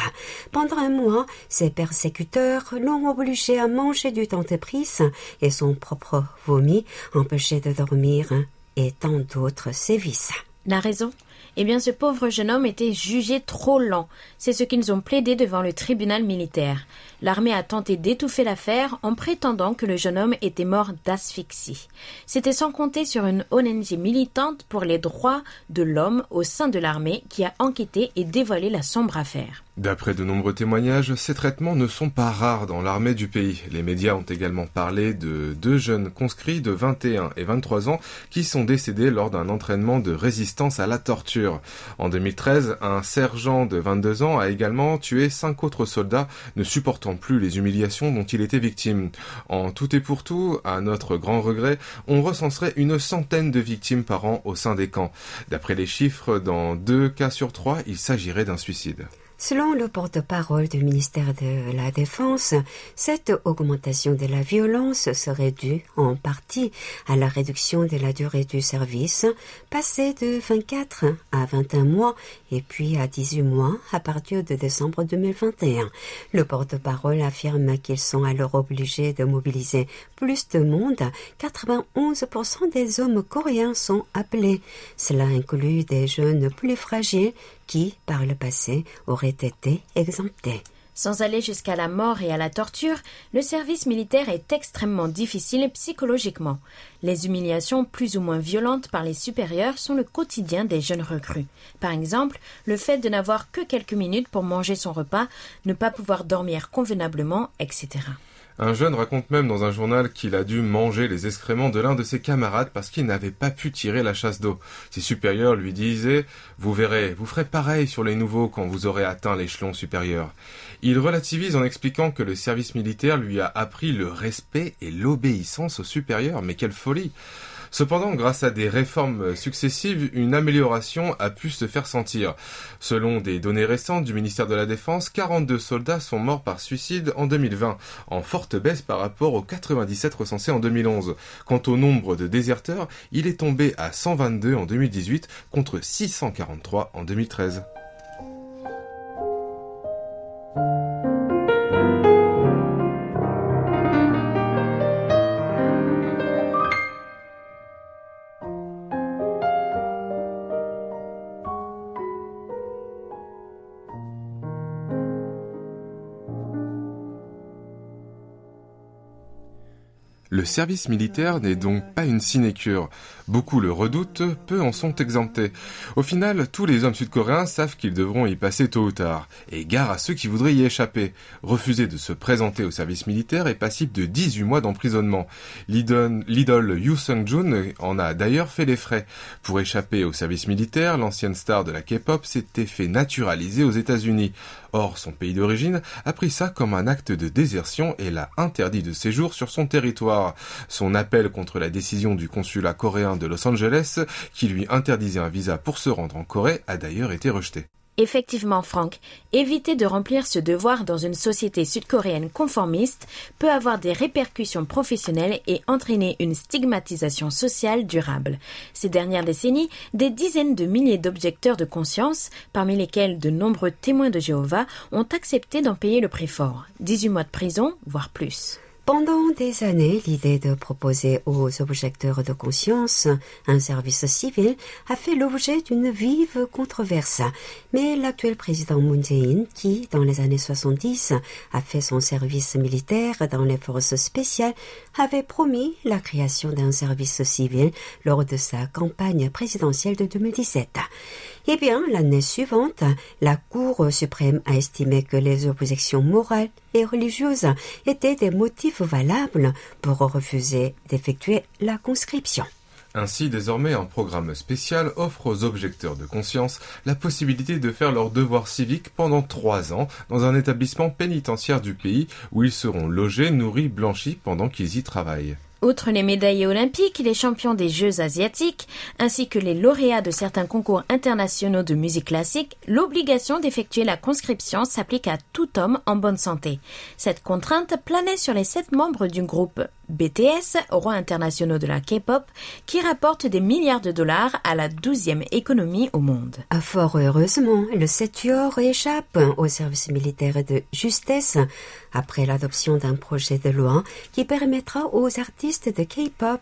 Speaker 2: Pendant un mois, ses persécuteurs l'ont obligé à manger du dentifrice et son propre vomi, empêché de dormir et tant d'autres sévices.
Speaker 1: La raison? Eh bien, ce pauvre jeune homme était jugé trop lent. C'est ce qu'ils ont plaidé devant le tribunal militaire. L'armée a tenté d'étouffer l'affaire en prétendant que le jeune homme était mort d'asphyxie. C'était sans compter sur une ONG militante pour les droits de l'homme au sein de l'armée qui a enquêté et dévoilé la sombre affaire.
Speaker 7: D'après de nombreux témoignages, ces traitements ne sont pas rares dans l'armée du pays. Les médias ont également parlé de deux jeunes conscrits de 21 et 23 ans qui sont décédés lors d'un entraînement de résistance à la torture. En 2013, un sergent de 22 ans a également tué cinq autres soldats ne supportant plus les humiliations dont il était victime. En tout et pour tout, à notre grand regret, on recenserait une centaine de victimes par an au sein des camps. D'après les chiffres, dans deux cas sur trois, il s'agirait d'un suicide.
Speaker 2: Selon le porte-parole du ministère de la Défense, cette augmentation de la violence serait due en partie à la réduction de la durée du service, passée de 24 à 21 mois et puis à 18 mois à partir de décembre 2021. Le porte-parole affirme qu'ils sont alors obligés de mobiliser plus de monde. 91% des hommes coréens sont appelés. Cela inclut des jeunes plus fragiles qui, par le passé, auraient été exemptés.
Speaker 1: Sans aller jusqu'à la mort et à la torture, le service militaire est extrêmement difficile psychologiquement. Les humiliations plus ou moins violentes par les supérieurs sont le quotidien des jeunes recrues. Par exemple, le fait de n'avoir que quelques minutes pour manger son repas, ne pas pouvoir dormir convenablement, etc.
Speaker 7: Un jeune raconte même dans un journal qu'il a dû manger les excréments de l'un de ses camarades parce qu'il n'avait pas pu tirer la chasse d'eau. Ses supérieurs lui disaient Vous verrez, vous ferez pareil sur les nouveaux quand vous aurez atteint l'échelon supérieur. Il relativise en expliquant que le service militaire lui a appris le respect et l'obéissance aux supérieurs. Mais quelle folie Cependant, grâce à des réformes successives, une amélioration a pu se faire sentir. Selon des données récentes du ministère de la Défense, 42 soldats sont morts par suicide en 2020, en forte baisse par rapport aux 97 recensés en 2011. Quant au nombre de déserteurs, il est tombé à 122 en 2018 contre 643 en 2013. Le service militaire n'est donc pas une sinécure. Beaucoup le redoutent, peu en sont exemptés. Au final, tous les hommes sud-coréens savent qu'ils devront y passer tôt ou tard. Et gare à ceux qui voudraient y échapper. Refuser de se présenter au service militaire est passible de 18 mois d'emprisonnement. L'idole Yu Sung-jun en a d'ailleurs fait les frais. Pour échapper au service militaire, l'ancienne star de la K-pop s'était fait naturaliser aux États-Unis. Or, son pays d'origine a pris ça comme un acte de désertion et l'a interdit de séjour sur son territoire. Son appel contre la décision du consulat coréen de Los Angeles, qui lui interdisait un visa pour se rendre en Corée, a d'ailleurs été rejeté.
Speaker 1: Effectivement, Franck, éviter de remplir ce devoir dans une société sud-coréenne conformiste peut avoir des répercussions professionnelles et entraîner une stigmatisation sociale durable. Ces dernières décennies, des dizaines de milliers d'objecteurs de conscience, parmi lesquels de nombreux témoins de Jéhovah, ont accepté d'en payer le prix fort. 18 mois de prison, voire plus.
Speaker 2: Pendant des années, l'idée de proposer aux objecteurs de conscience un service civil a fait l'objet d'une vive controverse. Mais l'actuel président Moon Jae-in, qui, dans les années 70, a fait son service militaire dans les forces spéciales, avait promis la création d'un service civil lors de sa campagne présidentielle de 2017. Eh bien, l'année suivante, la Cour suprême a estimé que les oppositions morales et religieuses étaient des motifs valables pour refuser d'effectuer la conscription.
Speaker 7: Ainsi, désormais, un programme spécial offre aux objecteurs de conscience la possibilité de faire leur devoir civique pendant trois ans dans un établissement pénitentiaire du pays où ils seront logés, nourris, blanchis pendant qu'ils y travaillent.
Speaker 1: Outre les médaillés olympiques, les champions des Jeux asiatiques, ainsi que les lauréats de certains concours internationaux de musique classique, l'obligation d'effectuer la conscription s'applique à tout homme en bonne santé. Cette contrainte planait sur les sept membres du groupe BTS, rois internationaux de la K-pop, qui rapporte des milliards de dollars à la douzième économie au monde.
Speaker 2: Fort heureusement, le septuor échappe au service militaire de justesse après l'adoption d'un projet de loi qui permettra aux artistes de K-pop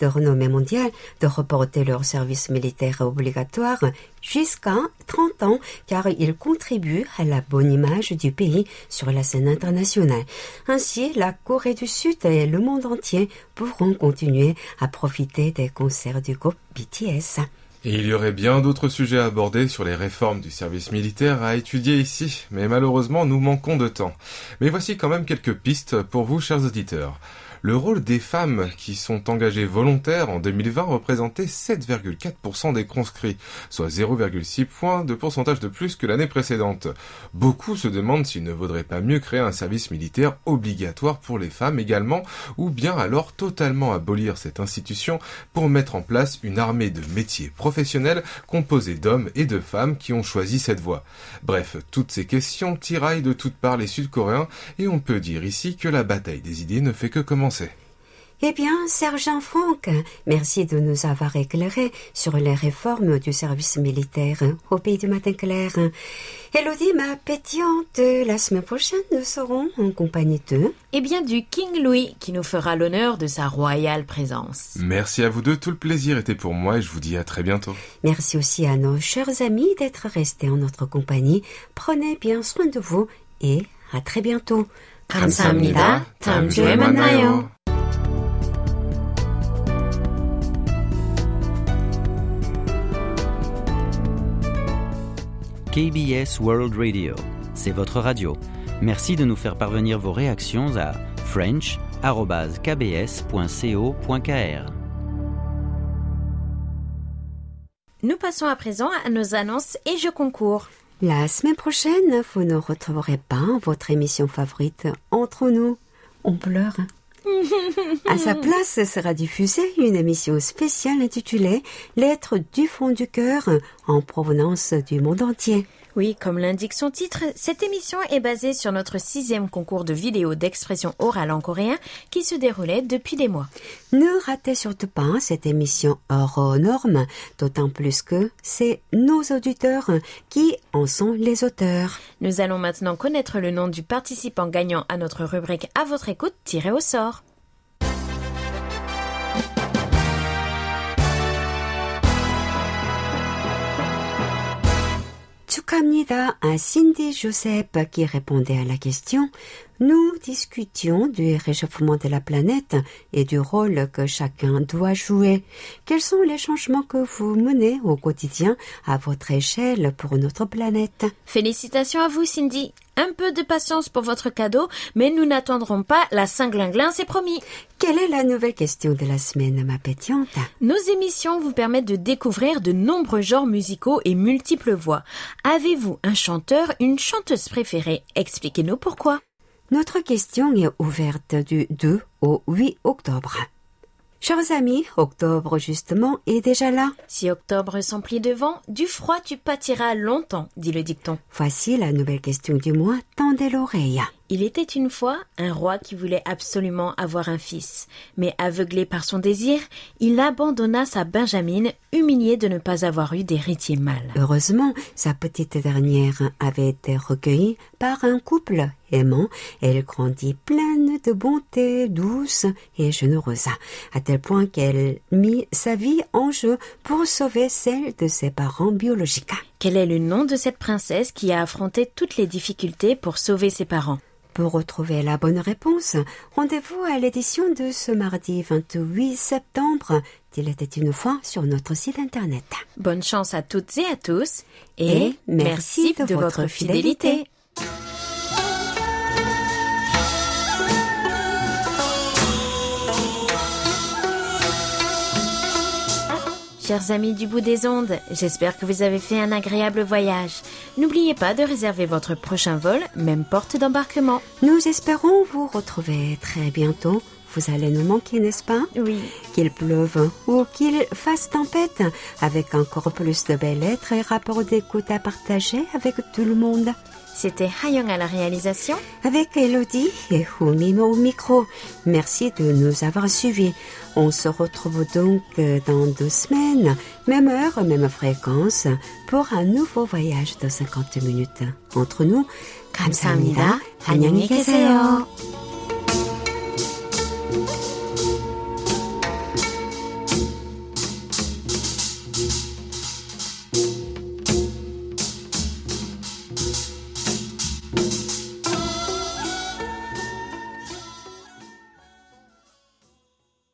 Speaker 2: de renommée mondiale de reporter leur service militaire obligatoire jusqu'à 30 ans car ils contribuent à la bonne image du pays sur la scène internationale. Ainsi, la Corée du Sud et le monde entier pourront continuer à profiter des concerts du groupe BTS.
Speaker 7: Et il y aurait bien d'autres sujets à aborder sur les réformes du service militaire à étudier ici, mais malheureusement nous manquons de temps. Mais voici quand même quelques pistes pour vous, chers auditeurs. Le rôle des femmes qui sont engagées volontaires en 2020 représentait 7,4% des conscrits, soit 0,6 points de pourcentage de plus que l'année précédente. Beaucoup se demandent s'il ne vaudrait pas mieux créer un service militaire obligatoire pour les femmes également, ou bien alors totalement abolir cette institution pour mettre en place une armée de métiers professionnels composés d'hommes et de femmes qui ont choisi cette voie. Bref, toutes ces questions tiraillent de toutes parts les Sud-Coréens et on peut dire ici que la bataille des idées ne fait que commencer.
Speaker 2: Eh bien, Sergent Franck, merci de nous avoir éclairé sur les réformes du service militaire au pays du matin clair. Elodie, ma pétillante, la semaine prochaine, nous serons en compagnie de...
Speaker 1: Eh bien, du King Louis, qui nous fera l'honneur de sa royale présence.
Speaker 7: Merci à vous deux, tout le plaisir était pour moi et je vous dis à très bientôt.
Speaker 2: Merci aussi à nos chers amis d'être restés en notre compagnie. Prenez bien soin de vous et à très bientôt.
Speaker 1: 감사합니다. 다음 주에 만나요.
Speaker 8: KBS World Radio, c'est votre radio. Merci de nous faire parvenir vos réactions à french.kbs.co.kr.
Speaker 1: Nous passons à présent à nos annonces et jeux concours.
Speaker 2: La semaine prochaine, vous ne retrouverez pas votre émission favorite entre nous. On pleure. À sa place sera diffusée une émission spéciale intitulée Lettres du fond du cœur en provenance du monde entier.
Speaker 1: Oui, comme l'indique son titre, cette émission est basée sur notre sixième concours de vidéo d'expression orale en coréen qui se déroulait depuis des mois.
Speaker 2: Ne ratez surtout pas cette émission hors norme, d'autant plus que c'est nos auditeurs qui en sont les auteurs.
Speaker 1: Nous allons maintenant connaître le nom du participant gagnant à notre rubrique À votre écoute tiré au sort.
Speaker 2: 축하합니다 à Cindy Joseph qui répondait à la question. Nous discutions du réchauffement de la planète et du rôle que chacun doit jouer. Quels sont les changements que vous menez au quotidien à votre échelle pour notre planète?
Speaker 1: Félicitations à vous, Cindy. Un peu de patience pour votre cadeau, mais nous n'attendrons pas la Saint-Glinglin, c'est promis.
Speaker 2: Quelle est la nouvelle question de la semaine, ma pétillante?
Speaker 1: Nos émissions vous permettent de découvrir de nombreux genres musicaux et multiples voix. Avez-vous un chanteur, une chanteuse préférée? Expliquez-nous pourquoi.
Speaker 2: Notre question est ouverte du 2 au 8 octobre. Chers amis, octobre justement est déjà là.
Speaker 1: Si octobre s'emplit de vent, du froid tu pâtiras longtemps, dit le dicton.
Speaker 2: Voici la nouvelle question du mois, tendez l'oreille.
Speaker 1: Il était une fois un roi qui voulait absolument avoir un fils, mais aveuglé par son désir, il abandonna sa Benjamine, humilié de ne pas avoir eu d'héritier mâle.
Speaker 2: Heureusement, sa petite dernière avait été recueillie par un couple aimant. Elle grandit pleine de bonté, douce et généreuse, à tel point qu'elle mit sa vie en jeu pour sauver celle de ses parents biologiques.
Speaker 1: Quel est le nom de cette princesse qui a affronté toutes les difficultés pour sauver ses parents?
Speaker 2: Pour retrouver la bonne réponse, rendez-vous à l'édition de ce mardi 28 septembre d'Il était une fois sur notre site internet.
Speaker 1: Bonne chance à toutes et à tous
Speaker 2: Et
Speaker 1: et,
Speaker 2: merci
Speaker 1: merci
Speaker 2: de
Speaker 1: de,
Speaker 2: votre
Speaker 1: fidélité. Chers amis du bout des ondes, j'espère que vous avez fait un agréable voyage. N'oubliez pas de réserver votre prochain vol, même porte d'embarquement.
Speaker 2: Nous espérons vous retrouver très bientôt. Vous allez nous manquer, n'est-ce pas?
Speaker 1: Oui.
Speaker 2: Qu'il pleuve ou qu'il fasse tempête, avec encore plus de belles lettres et rapports d'écoute à partager avec tout le monde.
Speaker 1: C'était Hayong à la réalisation.
Speaker 2: Avec Elodie et Humimo au micro. Merci de nous avoir suivis. On se retrouve donc euh, dans deux semaines, même heure, même fréquence, pour un nouveau voyage de 50 minutes. Entre nous,
Speaker 1: 감사합니다.
Speaker 2: 안녕히
Speaker 1: 안녕히 계세요.
Speaker 2: 계세요.